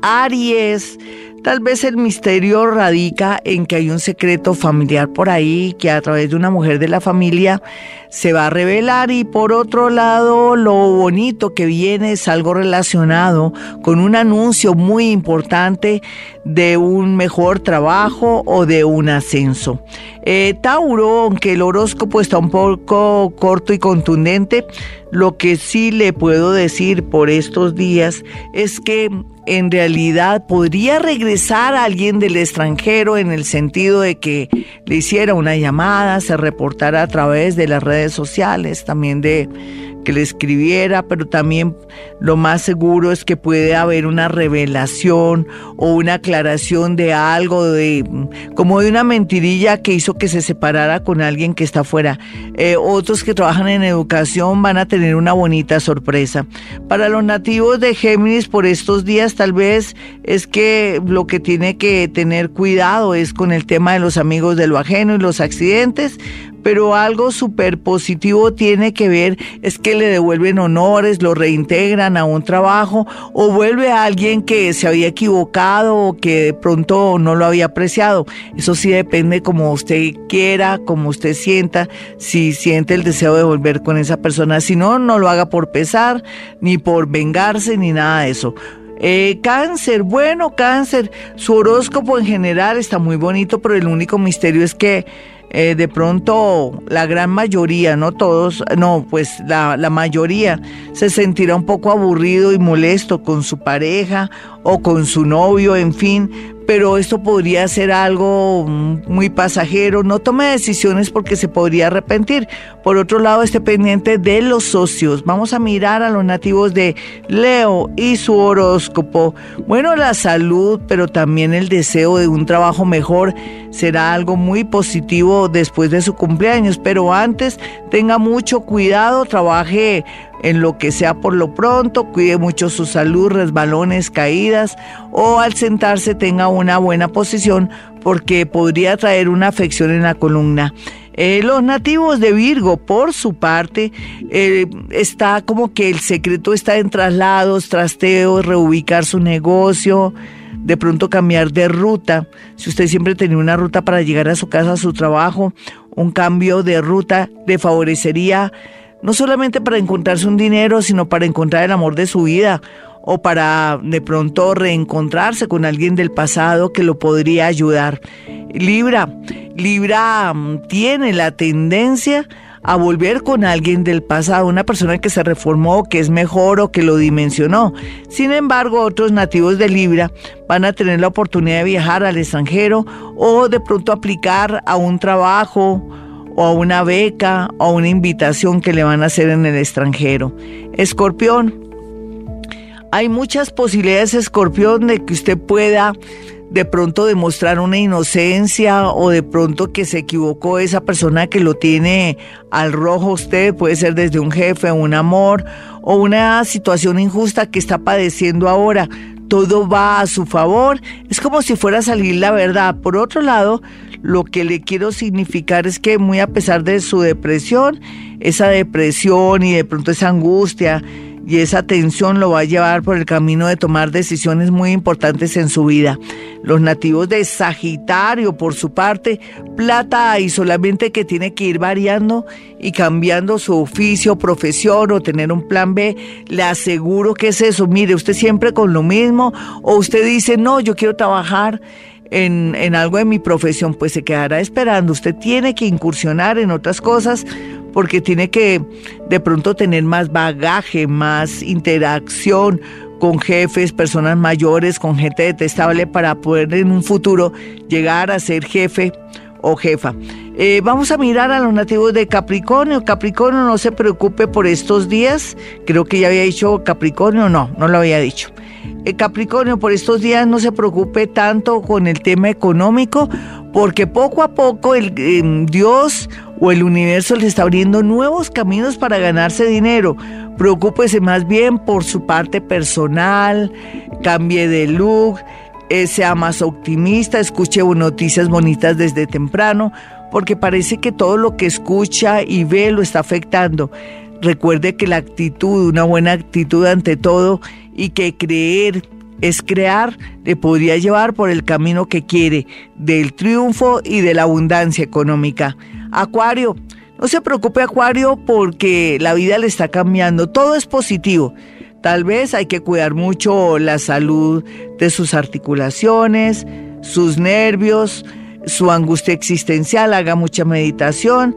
Aries, tal vez el misterio radica en que hay un secreto familiar por ahí que a través de una mujer de la familia se va a revelar y por otro lado lo bonito que viene es algo relacionado con un anuncio muy importante de un mejor trabajo o de un ascenso. Eh, Tauro, aunque el horóscopo está un poco corto y contundente, lo que sí le puedo decir por estos días es que en realidad podría regresar a alguien del extranjero en el sentido de que le hiciera una llamada, se reportara a través de las redes sociales, también de que le escribiera, pero también lo más seguro es que puede haber una revelación o una aclaración de algo, de como de una mentirilla que hizo que se separara con alguien que está fuera. Eh, otros que trabajan en educación van a tener una bonita sorpresa. Para los nativos de Géminis por estos días tal vez es que lo que tiene que tener cuidado es con el tema de los amigos de lo ajeno y los accidentes, pero algo súper positivo tiene que ver es que le devuelven honores, lo reintegran a un trabajo o vuelve a alguien que se había equivocado o que de pronto no lo había apreciado. Eso sí depende como usted quiera, como usted sienta, si siente el deseo de volver con esa persona. Si no, no lo haga por pesar, ni por vengarse, ni nada de eso. Eh, cáncer, bueno, cáncer, su horóscopo en general está muy bonito, pero el único misterio es que eh, de pronto la gran mayoría, no todos, no, pues la, la mayoría se sentirá un poco aburrido y molesto con su pareja o con su novio, en fin, pero esto podría ser algo muy pasajero. No tome decisiones porque se podría arrepentir. Por otro lado, esté pendiente de los socios. Vamos a mirar a los nativos de Leo y su horóscopo. Bueno, la salud, pero también el deseo de un trabajo mejor será algo muy positivo después de su cumpleaños. Pero antes, tenga mucho cuidado, trabaje en lo que sea por lo pronto, cuide mucho su salud, resbalones, caídas o al sentarse tenga una buena posición porque podría traer una afección en la columna. Eh, los nativos de Virgo, por su parte, eh, está como que el secreto está en traslados, trasteos, reubicar su negocio, de pronto cambiar de ruta. Si usted siempre tenía una ruta para llegar a su casa, a su trabajo, un cambio de ruta le favorecería no solamente para encontrarse un dinero, sino para encontrar el amor de su vida o para de pronto reencontrarse con alguien del pasado que lo podría ayudar. Libra, Libra mm, tiene la tendencia a volver con alguien del pasado, una persona que se reformó, que es mejor o que lo dimensionó. Sin embargo, otros nativos de Libra van a tener la oportunidad de viajar al extranjero o de pronto aplicar a un trabajo o a una beca o a una invitación que le van a hacer en el extranjero. Escorpión, hay muchas posibilidades, Escorpión, de que usted pueda de pronto demostrar una inocencia o de pronto que se equivocó esa persona que lo tiene al rojo usted, puede ser desde un jefe, un amor o una situación injusta que está padeciendo ahora. Todo va a su favor, es como si fuera a salir la verdad. Por otro lado, lo que le quiero significar es que muy a pesar de su depresión, esa depresión y de pronto esa angustia y esa tensión lo va a llevar por el camino de tomar decisiones muy importantes en su vida. Los nativos de Sagitario, por su parte, plata y solamente que tiene que ir variando y cambiando su oficio, profesión o tener un plan B, le aseguro que es eso. Mire, usted siempre con lo mismo o usted dice, no, yo quiero trabajar en, algo de mi profesión, pues se quedará esperando. Usted tiene que incursionar en otras cosas porque tiene que de pronto tener más bagaje, más interacción con jefes, personas mayores, con gente detestable para poder en un futuro llegar a ser jefe o jefa. Eh, vamos a mirar a los nativos de Capricornio. Capricornio, no se preocupe por estos días. Creo que ya había dicho Capricornio, no, no lo había dicho. Eh, Capricornio, por estos días no se preocupe tanto con el tema económico, porque poco a poco el, em, Dios o el universo le está abriendo nuevos caminos para ganarse dinero. Preocúpese más bien por su parte personal, cambie de look, eh, sea más optimista, escuche noticias bonitas desde temprano, porque parece que todo lo que escucha y ve lo está afectando recuerde que la actitud, una buena actitud ante todo y que creer es crear, le podría llevar por el camino que quiere, del triunfo y de la abundancia económica. Acuario, no se preocupe Acuario porque la vida le está cambiando, todo es positivo. Tal vez hay que cuidar mucho la salud de sus articulaciones, sus nervios, su angustia existencial, haga mucha meditación.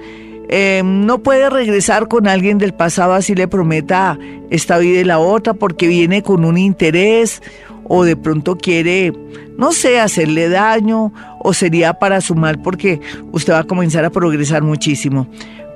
Eh, no puede regresar con alguien del pasado así le prometa esta vida y la otra porque viene con un interés o de pronto quiere, no sé, hacerle daño o sería para su mal porque usted va a comenzar a progresar muchísimo.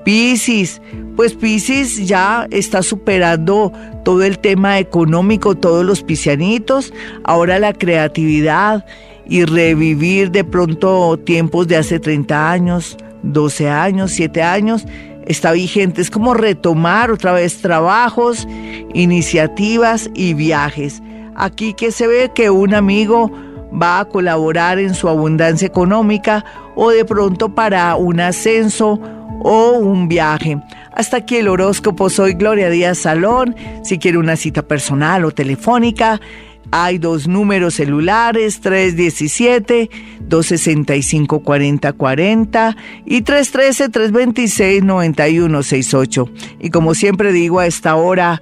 Piscis, pues Piscis ya está superando todo el tema económico, todos los piscianitos, ahora la creatividad y revivir de pronto tiempos de hace 30 años, 12 años, 7 años, está vigente. Es como retomar otra vez trabajos, iniciativas y viajes. Aquí que se ve que un amigo va a colaborar en su abundancia económica o de pronto para un ascenso o un viaje. Hasta aquí el horóscopo. Soy Gloria Díaz Salón. Si quiere una cita personal o telefónica, hay dos números celulares, 317-265-4040 y 313-326-9168. Y como siempre digo, a esta hora